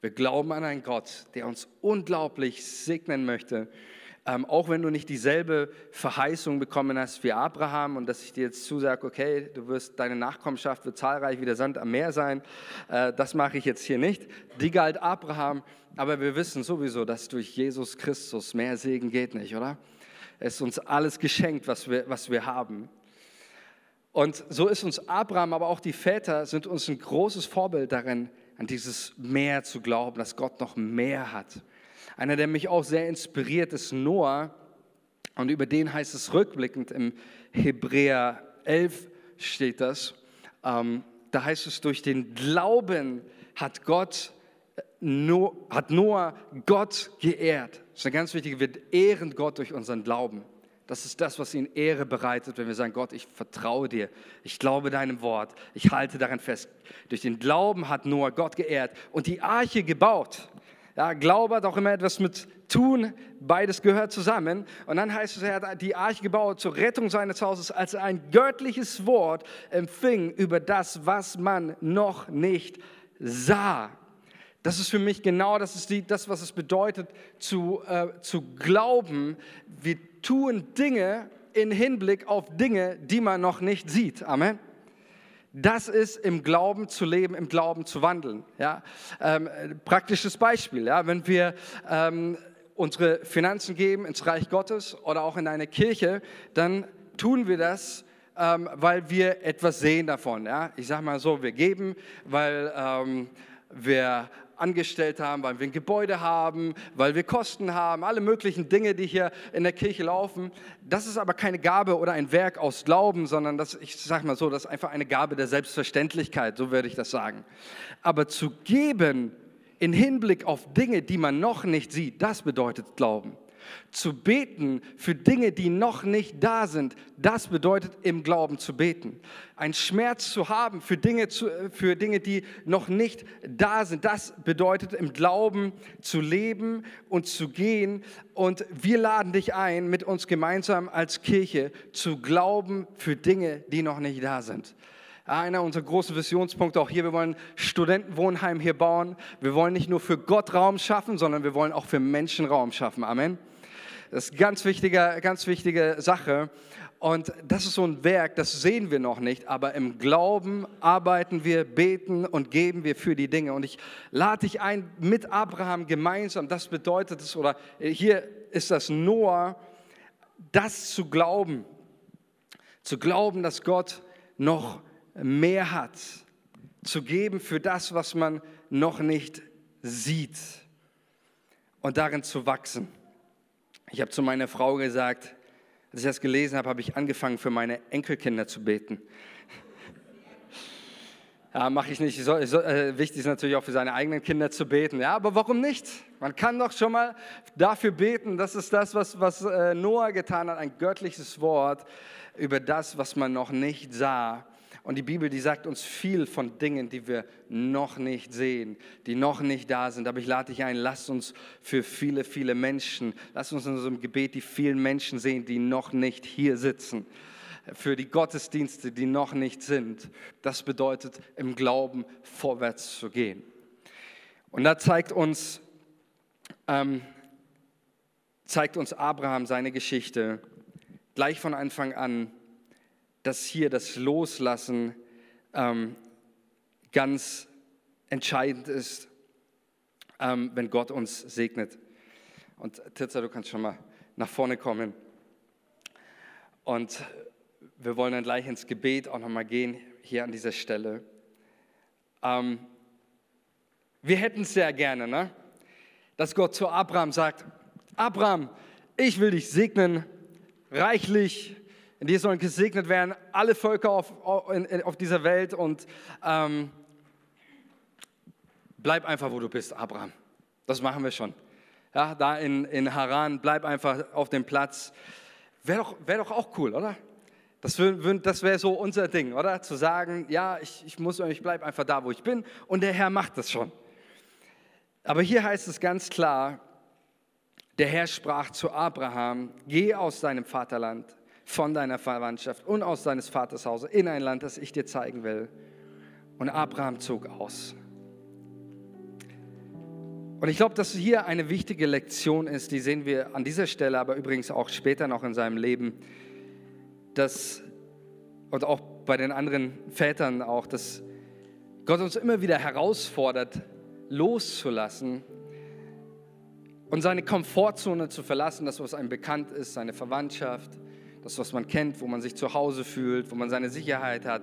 Wir glauben an einen Gott, der uns unglaublich segnen möchte. Ähm, auch wenn du nicht dieselbe Verheißung bekommen hast wie Abraham und dass ich dir jetzt zusage, okay, du wirst, deine Nachkommenschaft wird zahlreich wie der Sand am Meer sein, äh, das mache ich jetzt hier nicht. Die galt Abraham, aber wir wissen sowieso, dass durch Jesus Christus mehr Segen geht nicht, oder? Es ist uns alles geschenkt, was wir, was wir haben. Und so ist uns Abraham, aber auch die Väter sind uns ein großes Vorbild darin, an dieses Meer zu glauben, dass Gott noch mehr hat. Einer, der mich auch sehr inspiriert, ist Noah. Und über den heißt es rückblickend im Hebräer 11 steht das. Ähm, da heißt es, durch den Glauben hat Gott, no, hat Noah Gott geehrt. Das ist eine ganz wichtige, wir ehren Gott durch unseren Glauben. Das ist das, was ihn Ehre bereitet, wenn wir sagen, Gott, ich vertraue dir, ich glaube deinem Wort, ich halte daran fest. Durch den Glauben hat Noah Gott geehrt und die Arche gebaut. Ja, Glaube hat auch immer etwas mit Tun, beides gehört zusammen. Und dann heißt es, er hat die Arche gebaut zur Rettung seines Hauses, als er ein göttliches Wort empfing über das, was man noch nicht sah. Das ist für mich genau das, ist die, das was es bedeutet, zu, äh, zu glauben. Wir tun Dinge in Hinblick auf Dinge, die man noch nicht sieht. Amen. Das ist im Glauben zu leben, im Glauben zu wandeln. Ja? Ähm, praktisches Beispiel, ja? wenn wir ähm, unsere Finanzen geben ins Reich Gottes oder auch in eine Kirche, dann tun wir das, ähm, weil wir etwas sehen davon. Ja? Ich sage mal so, wir geben, weil ähm, wir angestellt haben, weil wir ein Gebäude haben, weil wir Kosten haben, alle möglichen Dinge, die hier in der Kirche laufen. Das ist aber keine Gabe oder ein Werk aus Glauben, sondern das, ich sage mal so, das ist einfach eine Gabe der Selbstverständlichkeit, so würde ich das sagen. Aber zu geben in Hinblick auf Dinge, die man noch nicht sieht, das bedeutet Glauben. Zu beten für Dinge, die noch nicht da sind, das bedeutet im Glauben zu beten. Ein Schmerz zu haben für Dinge, für Dinge, die noch nicht da sind, das bedeutet im Glauben zu leben und zu gehen. Und wir laden dich ein, mit uns gemeinsam als Kirche zu glauben für Dinge, die noch nicht da sind einer unserer großen Visionspunkte auch hier. Wir wollen Studentenwohnheim hier bauen. Wir wollen nicht nur für Gott Raum schaffen, sondern wir wollen auch für Menschen Raum schaffen. Amen. Das ist eine ganz wichtige, ganz wichtige Sache. Und das ist so ein Werk, das sehen wir noch nicht, aber im Glauben arbeiten wir, beten und geben wir für die Dinge. Und ich lade dich ein, mit Abraham gemeinsam, das bedeutet es, oder hier ist das Noah, das zu glauben, zu glauben, dass Gott noch mehr hat, zu geben für das, was man noch nicht sieht und darin zu wachsen. Ich habe zu meiner Frau gesagt, als ich das gelesen habe, habe ich angefangen, für meine Enkelkinder zu beten. <laughs> Ja, mache ich nicht. So, so, äh, wichtig ist natürlich auch für seine eigenen Kinder zu beten. Ja, aber warum nicht? Man kann doch schon mal dafür beten. Das ist das, was, was äh, Noah getan hat, ein göttliches Wort über das, was man noch nicht sah. Und die Bibel, die sagt uns viel von Dingen, die wir noch nicht sehen, die noch nicht da sind. Aber ich lade dich ein, lass uns für viele, viele Menschen, lass uns in unserem Gebet die vielen Menschen sehen, die noch nicht hier sitzen. Für die Gottesdienste, die noch nicht sind. Das bedeutet, im Glauben vorwärts zu gehen. Und da zeigt uns, ähm, zeigt uns Abraham seine Geschichte gleich von Anfang an, dass hier das Loslassen ähm, ganz entscheidend ist, ähm, wenn Gott uns segnet. Und Tirza, du kannst schon mal nach vorne kommen. Und wir wollen dann gleich ins Gebet auch nochmal gehen, hier an dieser Stelle. Ähm, wir hätten es sehr gerne, ne? dass Gott zu Abraham sagt, Abraham, ich will dich segnen, reichlich, in dir sollen gesegnet werden alle Völker auf, auf dieser Welt und ähm, bleib einfach, wo du bist, Abraham. das machen wir schon. Ja, da in, in Haran, bleib einfach auf dem Platz. Wäre doch, wär doch auch cool, oder? Das, das wäre so unser Ding, oder? Zu sagen, ja, ich, ich, muss, ich bleibe einfach da, wo ich bin und der Herr macht das schon. Aber hier heißt es ganz klar, der Herr sprach zu Abraham, geh aus deinem Vaterland, von deiner Verwandtschaft und aus deines Vaters Hause in ein Land, das ich dir zeigen will. Und Abraham zog aus. Und ich glaube, dass hier eine wichtige Lektion ist, die sehen wir an dieser Stelle, aber übrigens auch später noch in seinem Leben, dass, und auch bei den anderen Vätern auch, dass Gott uns immer wieder herausfordert, loszulassen und seine Komfortzone zu verlassen, das, was einem bekannt ist, seine Verwandtschaft, das, was man kennt, wo man sich zu Hause fühlt, wo man seine Sicherheit hat,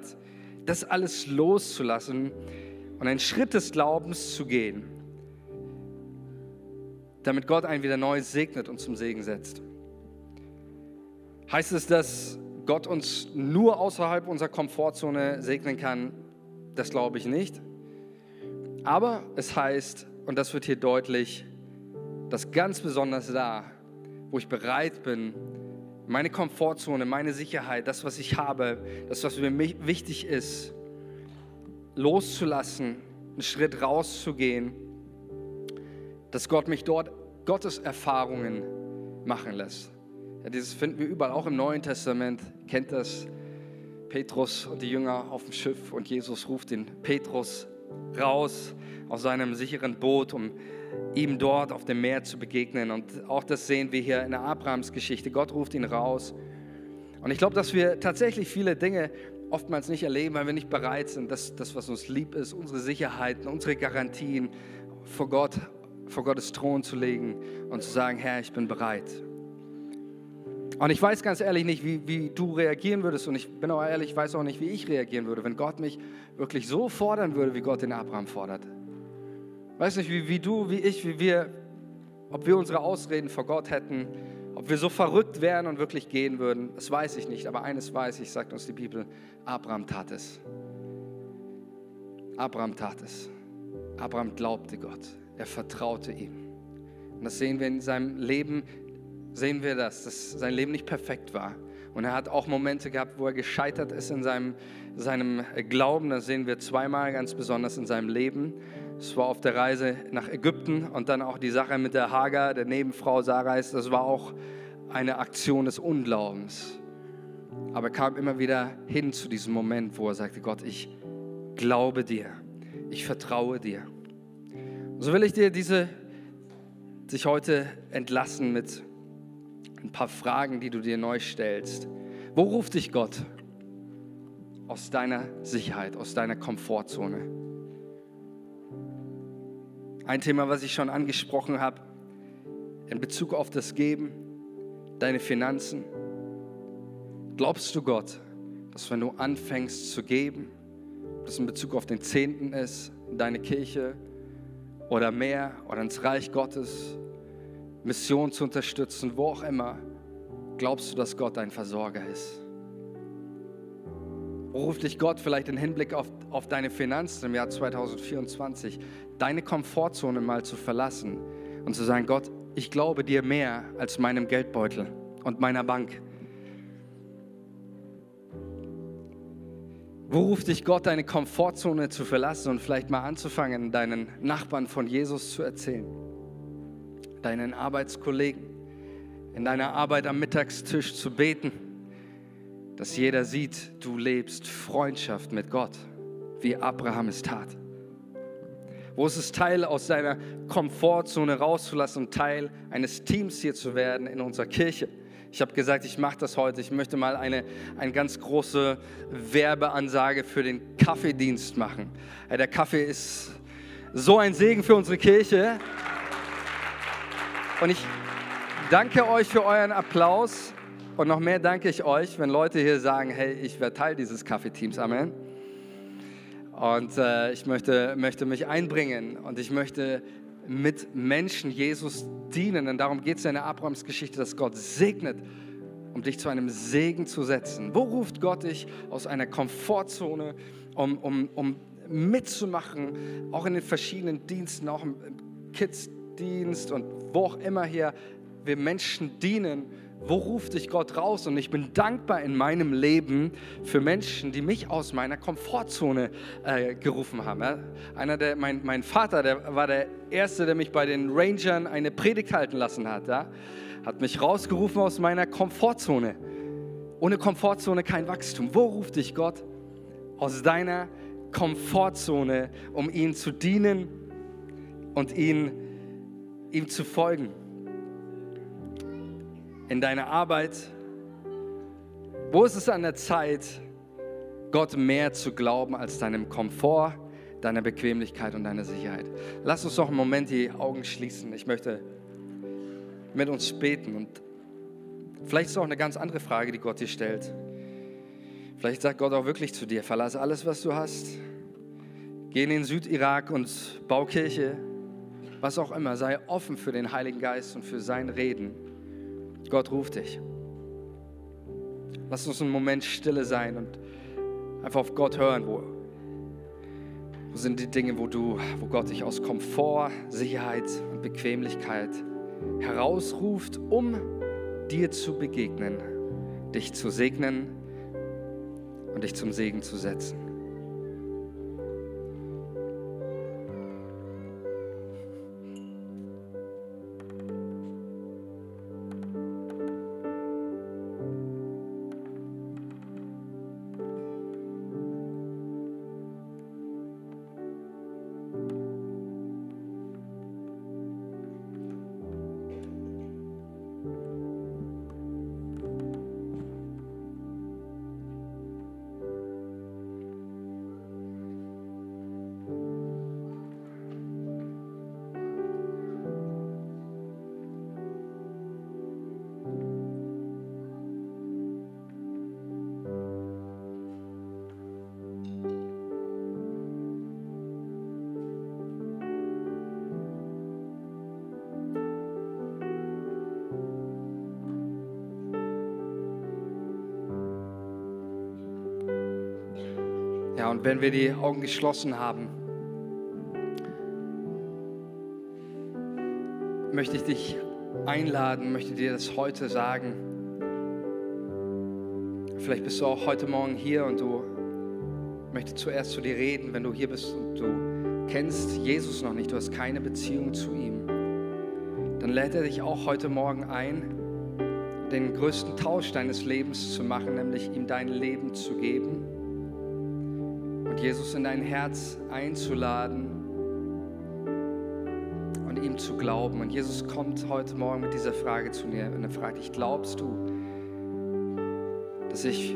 das alles loszulassen und einen Schritt des Glaubens zu gehen damit Gott einen wieder neu segnet und zum Segen setzt. Heißt es, dass Gott uns nur außerhalb unserer Komfortzone segnen kann? Das glaube ich nicht. Aber es heißt, und das wird hier deutlich, dass ganz besonders da, wo ich bereit bin, meine Komfortzone, meine Sicherheit, das, was ich habe, das, was mir wichtig ist, loszulassen, einen Schritt rauszugehen dass Gott mich dort Gottes Erfahrungen machen lässt. Ja, dieses finden wir überall, auch im Neuen Testament. Kennt das? Petrus und die Jünger auf dem Schiff und Jesus ruft den Petrus raus aus seinem sicheren Boot, um ihm dort auf dem Meer zu begegnen. Und auch das sehen wir hier in der Abrahams Geschichte. Gott ruft ihn raus. Und ich glaube, dass wir tatsächlich viele Dinge oftmals nicht erleben, weil wir nicht bereit sind, dass das, was uns lieb ist, unsere Sicherheiten, unsere Garantien vor Gott vor Gottes Thron zu legen und zu sagen, Herr, ich bin bereit. Und ich weiß ganz ehrlich nicht, wie, wie du reagieren würdest und ich bin auch ehrlich, ich weiß auch nicht, wie ich reagieren würde, wenn Gott mich wirklich so fordern würde, wie Gott den Abraham fordert. Weiß nicht, wie, wie du, wie ich, wie wir, ob wir unsere Ausreden vor Gott hätten, ob wir so verrückt wären und wirklich gehen würden, das weiß ich nicht. Aber eines weiß ich, sagt uns die Bibel, Abraham tat es. Abraham tat es. Abraham glaubte Gott. Er vertraute ihm. Und das sehen wir in seinem Leben, sehen wir das, dass sein Leben nicht perfekt war. Und er hat auch Momente gehabt, wo er gescheitert ist in seinem, seinem Glauben. Das sehen wir zweimal ganz besonders in seinem Leben. Es war auf der Reise nach Ägypten und dann auch die Sache mit der Hagar, der Nebenfrau Sarais. Das war auch eine Aktion des Unglaubens. Aber er kam immer wieder hin zu diesem Moment, wo er sagte, Gott, ich glaube dir, ich vertraue dir. So will ich dir diese sich heute entlassen mit ein paar Fragen, die du dir neu stellst. Wo ruft dich Gott aus deiner Sicherheit, aus deiner Komfortzone? Ein Thema, was ich schon angesprochen habe, in Bezug auf das Geben, deine Finanzen. Glaubst du Gott, dass wenn du anfängst zu geben, das in Bezug auf den Zehnten ist, deine Kirche, oder mehr oder ins Reich Gottes, Mission zu unterstützen, wo auch immer, glaubst du, dass Gott dein Versorger ist? Ruft dich Gott vielleicht im Hinblick auf, auf deine Finanzen im Jahr 2024, deine Komfortzone mal zu verlassen und zu sagen, Gott, ich glaube dir mehr als meinem Geldbeutel und meiner Bank. Wo ruft dich Gott, deine Komfortzone zu verlassen und vielleicht mal anzufangen, deinen Nachbarn von Jesus zu erzählen? Deinen Arbeitskollegen, in deiner Arbeit am Mittagstisch zu beten, dass jeder sieht, du lebst Freundschaft mit Gott, wie Abraham es tat. Wo ist es Teil aus deiner Komfortzone rauszulassen und Teil eines Teams hier zu werden in unserer Kirche? Ich habe gesagt, ich mache das heute. Ich möchte mal eine, eine ganz große Werbeansage für den Kaffeedienst machen. Der Kaffee ist so ein Segen für unsere Kirche. Und ich danke euch für euren Applaus. Und noch mehr danke ich euch, wenn Leute hier sagen, hey, ich werde Teil dieses Kaffeeteams. Amen. Und äh, ich möchte, möchte mich einbringen und ich möchte mit Menschen Jesus dienen. Und darum geht es in der Abrahams-Geschichte, dass Gott segnet, um dich zu einem Segen zu setzen. Wo ruft Gott dich aus einer Komfortzone, um, um, um mitzumachen, auch in den verschiedenen Diensten, auch im Kids Jugenddienst und wo auch immer hier wir Menschen dienen, wo ruft dich Gott raus? Und ich bin dankbar in meinem Leben für Menschen, die mich aus meiner Komfortzone äh, gerufen haben. Ja? Einer der, mein, mein Vater, der war der Erste, der mich bei den Rangern eine Predigt halten lassen hat. Ja? Hat mich rausgerufen aus meiner Komfortzone. Ohne Komfortzone kein Wachstum. Wo ruft dich Gott? Aus deiner Komfortzone, um ihm zu dienen und ihn, ihm zu folgen in deiner Arbeit? Wo ist es an der Zeit, Gott mehr zu glauben als deinem Komfort, deiner Bequemlichkeit und deiner Sicherheit? Lass uns noch einen Moment die Augen schließen. Ich möchte mit uns beten und vielleicht ist es auch eine ganz andere Frage, die Gott dir stellt. Vielleicht sagt Gott auch wirklich zu dir, verlasse alles, was du hast, geh in den Südirak und bau Kirche, was auch immer, sei offen für den Heiligen Geist und für sein Reden. Gott ruft dich. Lass uns einen Moment stille sein und einfach auf Gott hören. Wo, wo sind die Dinge, wo, du, wo Gott dich aus Komfort, Sicherheit und Bequemlichkeit herausruft, um dir zu begegnen, dich zu segnen und dich zum Segen zu setzen. Wenn wir die Augen geschlossen haben, möchte ich dich einladen, möchte dir das heute sagen. Vielleicht bist du auch heute Morgen hier und du möchtest zuerst zu dir reden, wenn du hier bist und du kennst Jesus noch nicht, du hast keine Beziehung zu ihm. Dann lädt er dich auch heute Morgen ein, den größten Tausch deines Lebens zu machen, nämlich ihm dein Leben zu geben Jesus in dein Herz einzuladen und ihm zu glauben. Und Jesus kommt heute Morgen mit dieser Frage zu mir und er fragt dich, glaubst du, dass ich,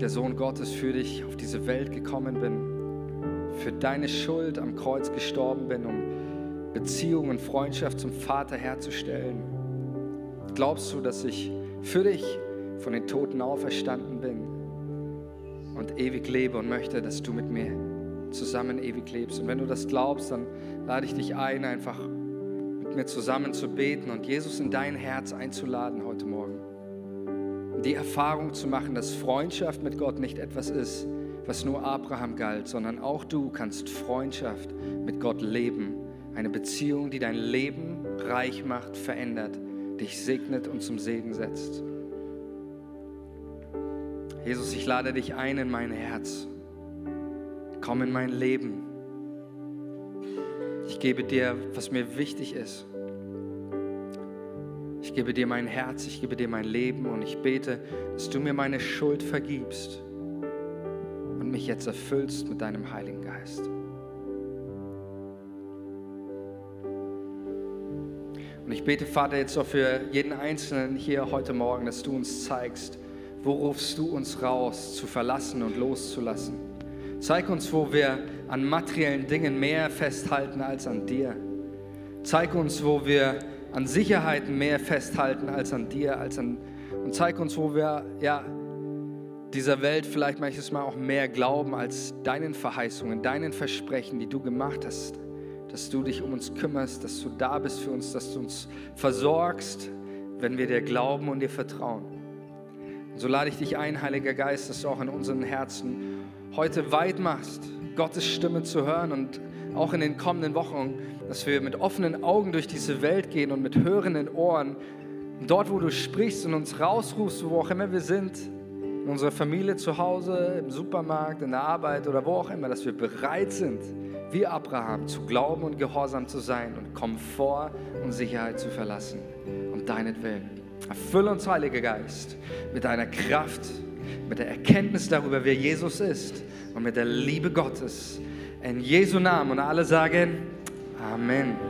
der Sohn Gottes, für dich auf diese Welt gekommen bin, für deine Schuld am Kreuz gestorben bin, um Beziehung und Freundschaft zum Vater herzustellen? Glaubst du, dass ich für dich von den Toten auferstanden bin? Und ewig lebe und möchte, dass du mit mir zusammen ewig lebst. Und wenn du das glaubst, dann lade ich dich ein, einfach mit mir zusammen zu beten und Jesus in dein Herz einzuladen heute Morgen. Die Erfahrung zu machen, dass Freundschaft mit Gott nicht etwas ist, was nur Abraham galt, sondern auch du kannst Freundschaft mit Gott leben. Eine Beziehung, die dein Leben reich macht, verändert, dich segnet und zum Segen setzt. Jesus, ich lade dich ein in mein Herz. Komm in mein Leben. Ich gebe dir, was mir wichtig ist. Ich gebe dir mein Herz, ich gebe dir mein Leben und ich bete, dass du mir meine Schuld vergibst und mich jetzt erfüllst mit deinem Heiligen Geist. Und ich bete, Vater, jetzt auch für jeden Einzelnen hier heute Morgen, dass du uns zeigst, wo rufst du uns raus, zu verlassen und loszulassen? Zeig uns, wo wir an materiellen Dingen mehr festhalten als an dir. Zeig uns, wo wir an Sicherheiten mehr festhalten als an dir, als an und zeig uns, wo wir ja dieser Welt vielleicht manches Mal auch mehr glauben als deinen Verheißungen, deinen Versprechen, die du gemacht hast, dass du dich um uns kümmerst, dass du da bist für uns, dass du uns versorgst, wenn wir dir glauben und dir vertrauen. Und so lade ich dich ein, Heiliger Geist, dass du auch in unseren Herzen heute weit machst, Gottes Stimme zu hören und auch in den kommenden Wochen, dass wir mit offenen Augen durch diese Welt gehen und mit hörenden Ohren, dort, wo du sprichst und uns rausrufst, wo auch immer wir sind, in unserer Familie zu Hause, im Supermarkt, in der Arbeit oder wo auch immer, dass wir bereit sind, wie Abraham, zu glauben und gehorsam zu sein und Komfort und Sicherheit zu verlassen. Um deinetwillen. Erfülle uns, Heiliger Geist, mit deiner Kraft, mit der Erkenntnis darüber, wer Jesus ist und mit der Liebe Gottes. In Jesu Namen und alle sagen Amen.